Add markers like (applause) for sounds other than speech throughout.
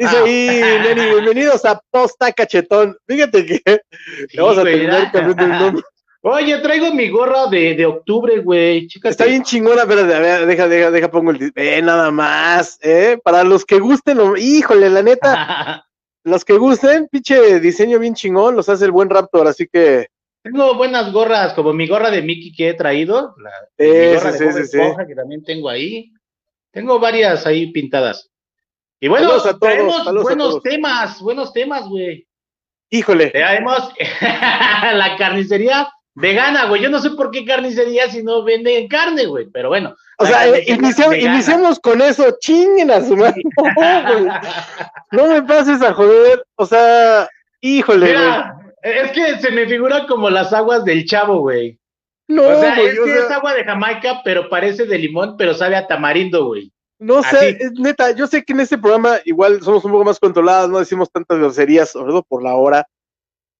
Dice Ah. ahí, Lenny, bienvenidos a Posta Cachetón. Fíjate que (laughs) Sí, vamos a terminar cambiando el nombre. Oye, traigo mi gorra de, de octubre, güey. Está bien chingona, pero a ver, deja, deja, deja, pongo el. Eh, nada más, ¿eh? Para los que gusten, lo- híjole, la neta, (laughs) los que gusten, pinche diseño bien chingón, los hace el buen Raptor, así que. tengo buenas gorras, como mi gorra de Mickey que he traído. La, Eh, mi gorra sí, de sí. Esponja, que también tengo ahí. Tengo varias ahí pintadas. Y bueno, Saludos a todos, traemos saludos a buenos todos. temas, buenos temas, güey. Híjole, Traemos (laughs) la carnicería vegana, güey. Yo no sé por qué carnicería si no venden carne, güey. Pero bueno. o sea, eh, carnicería inicia- vegana. iniciamos con eso, chinguen a su madre. (laughs) No, me pases a joder, o sea, híjole, güey. Es que se me figura como las aguas del chavo, güey. No, O sea, güey, es o sea, es agua de Jamaica, pero parece de limón, pero sabe a tamarindo, güey. No sé, es neta, yo sé que en este programa igual somos un poco más controlados, no decimos tantas groserías, sobre todo por la hora.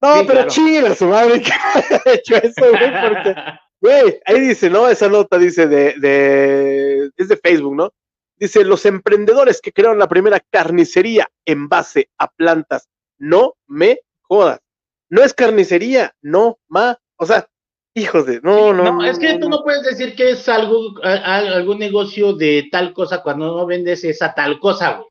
No, Sí, pero claro. a su madre que (laughs) haya hecho eso, güey, porque, (laughs) güey, ahí dice, ¿no? Esa nota dice de, de, es de Facebook, ¿no? Dice, los emprendedores que crearon la primera carnicería en base a plantas, no me jodas. No es carnicería, no, ma, o sea, hijos de, no, no, No, es que tú no puedes decir que es algo, a- a- algún negocio de tal cosa cuando no vendes esa tal cosa, güey.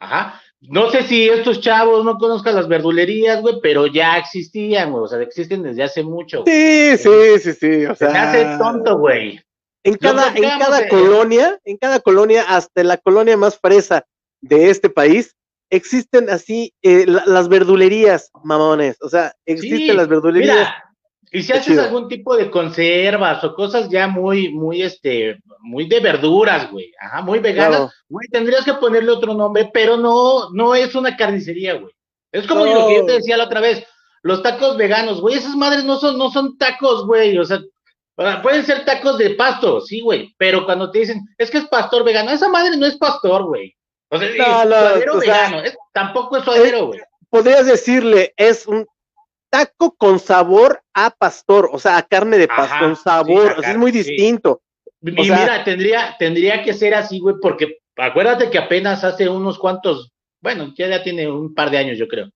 Ajá. No sé si estos chavos no conozcan las verdulerías, güey, pero ya existían, güey. O sea, existen desde hace mucho. güey. Sí, sí, sí, sí, o Se sea. hace tonto, güey. En cada, en cada de- colonia, en cada colonia, hasta la colonia más fresa de este país, existen así eh, la- las verdulerías, mamones. O sea, existen Sí, las verdulerías. Mira, y si haces algún tipo de conservas o cosas ya muy, muy, este, muy de verduras, güey, ajá, muy veganas, Claro. güey, tendrías que ponerle otro nombre, pero no, no es una carnicería, güey. Es como No. lo que yo te decía la otra vez, los tacos veganos, güey, esas madres no son, no son tacos, güey, o sea, pueden ser tacos de pasto, sí, güey, pero cuando te dicen, es que es pastor vegano, esa madre no es pastor, güey. O sea, No, es no, suadero o sea, vegano, es- tampoco es suadero, güey. Podrías decirle, es un taco con sabor a pastor, o sea, a carne de pastor, con sí, sabor, a o sea, es muy sí. distinto. Y O sea- mira, tendría, tendría que ser así, güey, porque acuérdate que apenas hace unos cuantos, bueno, ya, ya tiene un par de años, yo creo,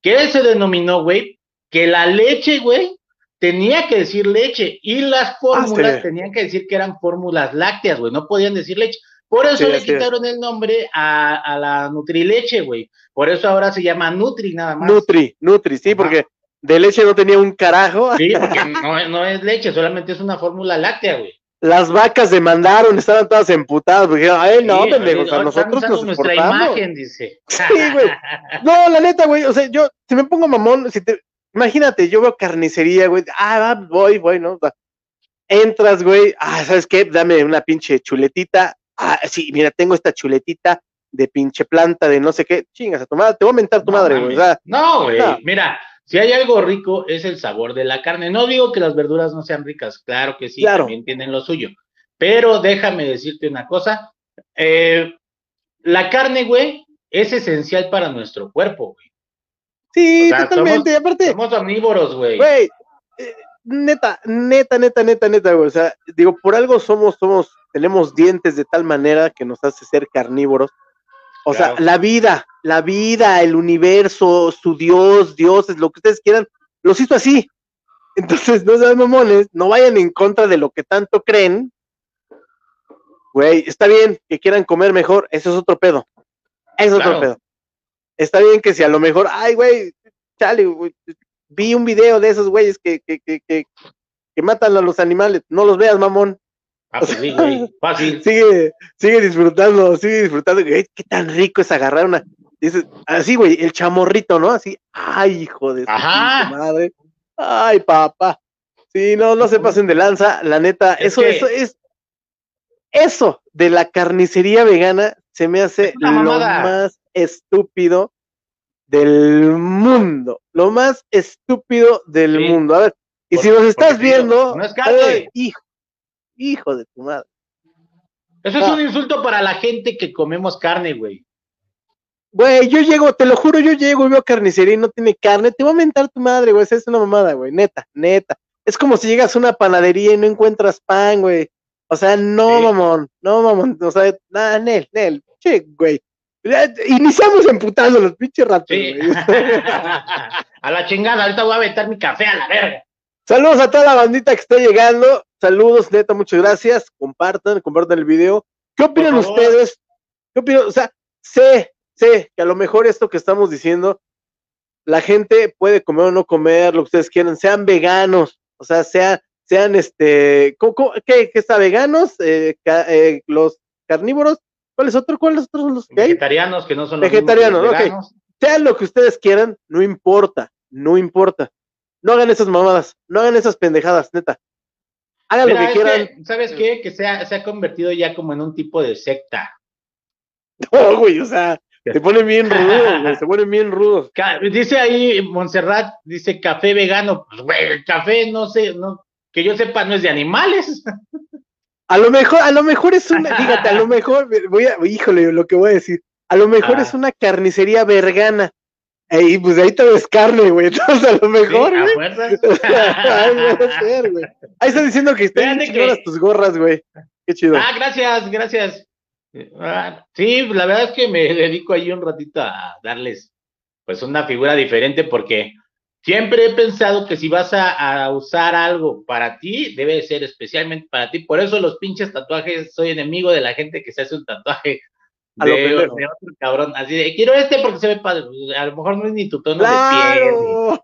que se denominó, güey, que la leche, güey, tenía que decir leche y las fórmulas Ah, sí. tenían que decir que eran fórmulas lácteas, güey, no podían decir leche. Por eso Sí, le es. quitaron el nombre a, a la Nutrileche, güey. Por eso ahora se llama Nutri nada más. Nutri, Nutri, sí, Ajá. porque de leche no tenía un carajo. Sí, (laughs) porque no, no es leche, solamente es una fórmula láctea, güey. Las vacas demandaron, estaban todas emputadas, porque dijeron, ay, no, Sí, pendejos, a nosotros nos nuestra exportamos. imagen, dice. (laughs) Sí, güey. (laughs) No, la neta, güey, o sea, yo, si me pongo mamón, si te, imagínate, yo veo carnicería, güey, ah, voy, voy, ¿no? Entras, güey, ah, ¿sabes qué? Dame una pinche chuletita, ah, sí, mira, tengo esta chuletita de pinche planta de no sé qué, chingas a tu madre, te voy a mentar tu No, madre, güey, o sea, No, güey. No. Mira, si hay algo rico es el sabor de la carne. No digo que las verduras no sean ricas, claro que sí, Claro. también tienen lo suyo. Pero déjame decirte una cosa. eh, la carne, güey, es esencial para nuestro cuerpo, güey. sí, O sea, totalmente, y aparte, Somos omnívoros, güey. güey, eh, neta, neta, neta, neta, neta, güey, o sea, digo, por algo somos, somos, tenemos dientes de tal manera que nos hace ser carnívoros. O sea, la vida, la vida, el universo, su Dios, dioses, lo que ustedes quieran, los hizo así. Entonces, no sean mamones, no vayan en contra de lo que tanto creen. Güey, está bien que quieran comer mejor, eso es otro pedo. Eso es Claro. otro pedo. Está bien que si a lo mejor, ay, güey, chale, güey, vi un video de esos güeyes que, que, que, que, que matan a los animales, no los veas, mamón. Ah, pues sí, güey. Fácil. (laughs) Sigue, sigue disfrutando, sigue disfrutando. Güey, qué tan rico es agarrar una. Dices, así, güey, el chamorrito, ¿no? Así, ay, hijo de Ajá. madre. Ay, papá. Sí, no, no se pasen de lanza, la neta, Es eso, que- eso es. Eso de la carnicería vegana se me hace lo más estúpido del mundo. Lo más estúpido del Sí. mundo. A ver, y si nos estás viendo, no es ay, hijo, hijo de tu madre. Eso es Ah. un insulto para la gente que comemos carne, güey. Güey, yo llego, te lo juro, yo llego y veo carnicería y no tiene carne, te voy a mentar tu madre, güey, esa es una mamada, güey, neta, neta. Es como si llegas a una panadería y no encuentras pan, güey. O sea, no, Sí. mamón, no, mamón, o sea, nada, Nel, Nel, che, güey. iniciamos emputando los pinches ratos. (laughs) a la chingada, ahorita voy a aventar mi café a la verga. Saludos a toda la bandita que está llegando. Saludos, neta, muchas gracias. Compartan, compartan el video. ¿Qué opinan ustedes? ¿Qué opinan? O sea, sé, sé que a lo mejor esto que estamos diciendo, la gente puede comer o no comer, lo que ustedes quieran, sean veganos, o sea, sean, sean este, qué, qué está? ¿Veganos? Eh, eh, ¿Los carnívoros? ¿Cuáles otros? ¿Cuáles otros son los que Vegetarianos, que no son los Vegetarianos, ok. Sean lo que ustedes quieran, no importa, no importa. No hagan esas mamadas, no hagan esas pendejadas, neta. Hagan lo que quieran. ¿Sabes qué? Que se ha, se ha convertido ya como en un tipo de secta. (laughs) No, güey, o sea, se ponen bien rudos, (laughs) güey, se ponen bien rudos. Dice ahí Montserrat, dice café vegano. Pues, güey, el café, no sé, no, que yo sepa, no es de animales. A lo mejor, a lo mejor es una, (laughs) fíjate, a lo mejor, voy a, híjole, lo que voy a decir, a lo mejor es una carnicería vergana. Y pues ahí te ves carne, güey. (laughs) Entonces a lo mejor, güey. Ahí está diciendo que están bien tus gorras, güey. Qué chido. Ah, gracias, gracias. Ah, sí, la verdad es que me (laughs) dedico ahí un ratito a darles pues una figura diferente porque Siempre he pensado que si vas a, usar algo para ti, debe ser especialmente para ti. Por eso los pinches tatuajes, soy enemigo de la gente que se hace un tatuaje de, otro cabrón. Así de, quiero este porque se ve padre. A lo mejor no es ni tu tono de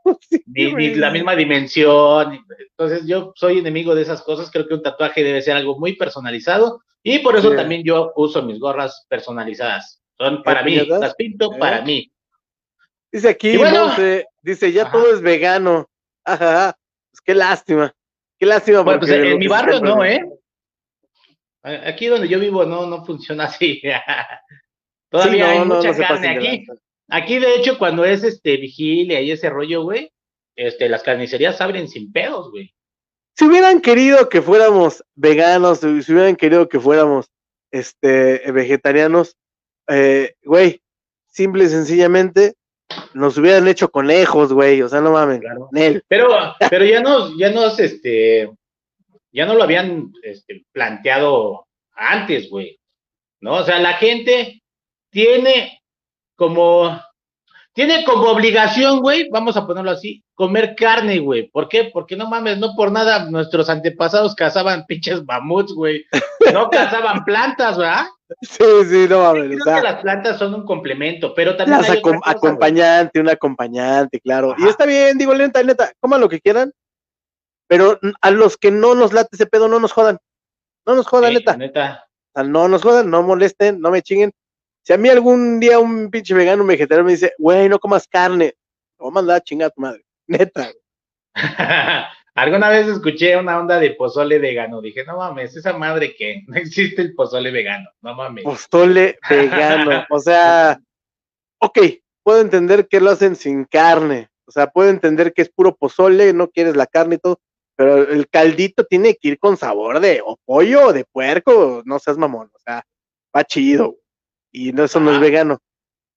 piel, ni, (laughs) la misma dimensión. Entonces yo soy enemigo de esas cosas. Creo que un tatuaje debe ser algo muy personalizado. Y por eso también yo uso mis gorras personalizadas. Son para mí, las pinto para mí. Dice aquí, dice, ya todo es vegano. (laughs) Ajá, pues qué lástima. Qué lástima. Bueno, pues en mi barrio no, ¿eh? Aquí donde yo vivo no, no funciona (laughs) así. Todavía hay mucha carne aquí. Aquí, de hecho, cuando es este vigilia y ese rollo, güey, este, las carnicerías abren sin pedos, güey. Si hubieran querido que fuéramos veganos, si hubieran querido que fuéramos este vegetarianos, eh, güey, simple y sencillamente nos hubieran hecho conejos, güey, o sea, no mames. Pero, pero ya nos, ya nos, este, ya no lo habían este, planteado antes, güey. ¿No? O sea, la gente tiene como, tiene como obligación, güey, vamos a ponerlo así, comer carne, güey. ¿Por qué? Porque no mames, no por nada nuestros antepasados cazaban (laughs) pinches mamuts, güey. No cazaban plantas, ¿verdad? Sí, sí, no mames. Creo que las plantas son un complemento, pero también. Las acompañante, un acompañante, claro. Y está bien, digo, lenta, neta, coman lo que quieran, pero a los que no nos late ese pedo, no nos jodan. No nos jodan, neta. neta. no nos jodan, no molesten, no me chinguen. Si a mí algún día un pinche vegano un vegetariano me dice, güey, no comas carne, a mandar a chingar a tu madre. (laughs) Neta. (laughs) Alguna vez escuché una onda de pozole vegano. Dije, no mames, esa madre que (laughs) no existe el pozole vegano. No mames. Pozole vegano. o sea, ok, puedo entender que lo hacen sin carne. O sea, puedo entender que es puro pozole, no quieres la carne y todo. Pero el caldito tiene que ir con sabor de o pollo o de puerco, no seas mamón. O sea, va chido. Y no, eso no es vegano.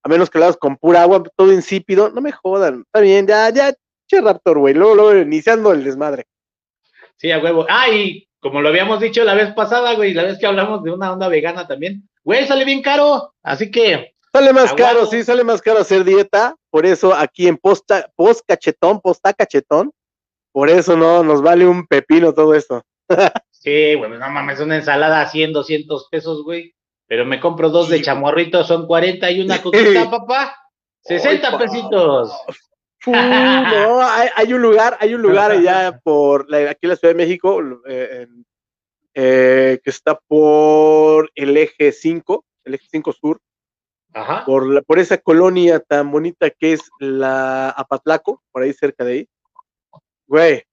A menos que lo hagas con pura agua, todo insípido. No me jodan. Está bien, ya, ya, Raptor, güey, luego, luego iniciando el desmadre. Sí, a huevo. Ah, y como lo habíamos dicho la vez pasada, güey, la vez que hablamos de una onda vegana también, güey, sale bien caro, así que. Sale más caro, sí, sale más caro hacer dieta, por eso aquí en posta, post cachetón, posta cachetón, por eso no, nos vale un pepino todo esto. sí, güey, no mames, una ensalada a 100, 200 pesos, güey, pero me compro dos de chamorrito, son 40 y una coquita, papá, 60 pesitos. No, hay, un lugar, hay un lugar allá por aquí en la Ciudad de México, eh, eh, que está por el eje 5, el eje 5 sur, Por, por esa colonia tan bonita que es la Apatlaco, por ahí cerca de ahí. Güey,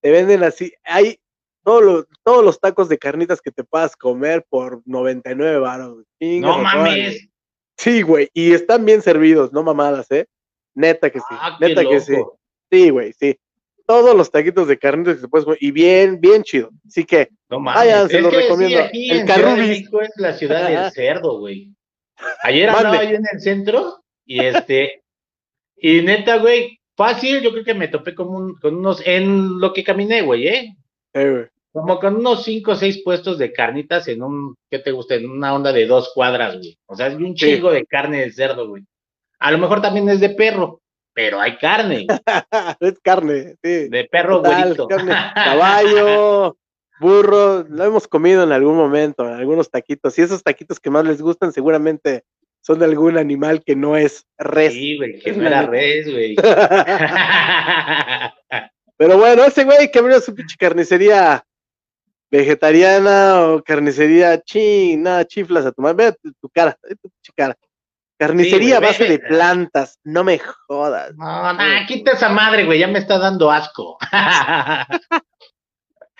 te venden así, hay todos los, todos los tacos de carnitas que te puedas comer por 99 baros. No mames. Sí, güey, y están bien servidos, no mamadas, ¿eh? Neta que sí, ah, neta que sí. Sí, güey, sí. Todos los taquitos de carnitas que se pueden y bien, bien chido. Así que, no vayan, se los recomiendo. el Carrubis. es la ciudad del cerdo, güey. Ayer andaba yo en el centro y este, y neta, güey, fácil, yo creo que me topé con, un, con unos, en lo que caminé, güey, ¿eh? como con unos cinco o seis puestos de carnitas en un, ¿qué te gusta? En una onda de dos cuadras, güey. O sea, es un chingo de carne de cerdo, güey. A lo mejor también es de perro, pero hay carne. (laughs) es carne, sí. De perro, güerito. (laughs) Caballo, burro, lo hemos comido en algún momento, en algunos taquitos. Y esos taquitos que más les gustan seguramente son de algún animal que no es res. Sí, güey, que (laughs) no era res, güey. (laughs) Pero bueno, ese güey que abrió su pinche carnicería vegetariana o carnicería china, chiflas a tomar, ve tu, cara, ve tu pinche cara. Carnicería a base de plantas, no me jodas. No, no, quita esa madre, güey, ya me está dando asco. (laughs)